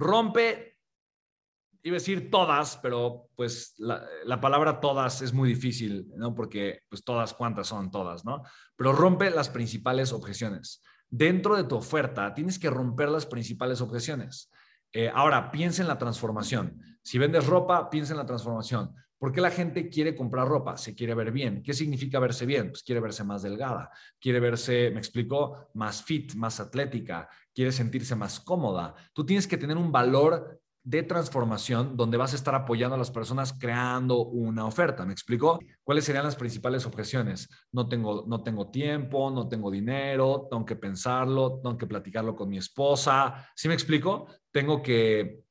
rompe, iba a decir todas, pero pues la, la, palabra todas es muy difícil, ¿no? Porque pues todas, ¿cuántas son todas, no? Pero rompe las principales objeciones. Dentro de tu oferta tienes que romper las principales objeciones. Eh, ahora, piensa en la transformación. Si vendes ropa, piensa en la transformación. ¿Por qué la gente quiere comprar ropa? Se quiere ver bien. ¿Qué significa verse bien? Pues quiere verse más delgada, quiere verse, me explico, más fit, más atlética, quiere sentirse más cómoda. Tú tienes que tener un valor de transformación donde vas a estar apoyando a las personas creando una oferta. ¿Me explico? ¿Cuáles serían las principales objeciones? No tengo, no tengo tiempo, no tengo dinero, tengo que pensarlo, tengo que platicarlo con mi esposa. ¿Sí me explico? Tengo que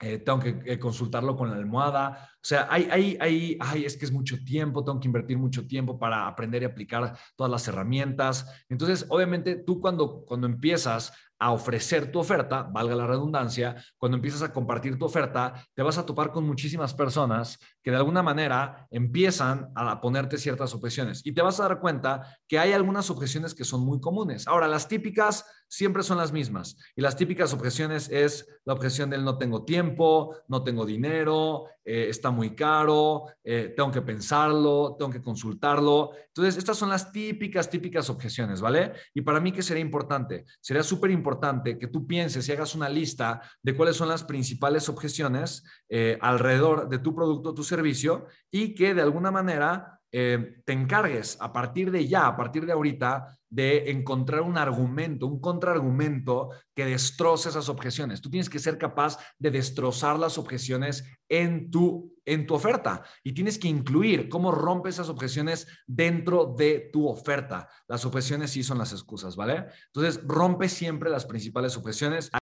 eh, tengo que eh, consultarlo con la almohada. O sea, hay, hay, hay, ay, es que es mucho tiempo, tengo que invertir mucho tiempo para aprender y aplicar todas las herramientas. Entonces, obviamente, tú cuando, cuando empiezas a ofrecer tu oferta, valga la redundancia, cuando empiezas a compartir tu oferta, te vas a topar con muchísimas personas que de alguna manera empiezan a ponerte ciertas objeciones y te vas a dar cuenta que hay algunas objeciones que son muy comunes. Ahora, las típicas siempre son las mismas y las típicas objeciones es la objeción del no tengo tiempo, no tengo dinero, eh, está muy caro, eh, tengo que pensarlo, tengo que consultarlo. Entonces, estas son las típicas, típicas objeciones, ¿vale? Y para mí, ¿qué sería importante? Sería súper importante que tú pienses y hagas una lista de cuáles son las principales objeciones eh, alrededor de tu producto, tu servicio, y que de alguna manera te encargues a partir de ya, a partir de ahorita, de encontrar un argumento, un contraargumento que destroce esas objeciones. Tú tienes que ser capaz de destrozar las objeciones en tu, en tu oferta y tienes que incluir cómo rompes esas objeciones dentro de tu oferta. Las objeciones sí son las excusas, ¿vale? Entonces, rompe siempre las principales objeciones.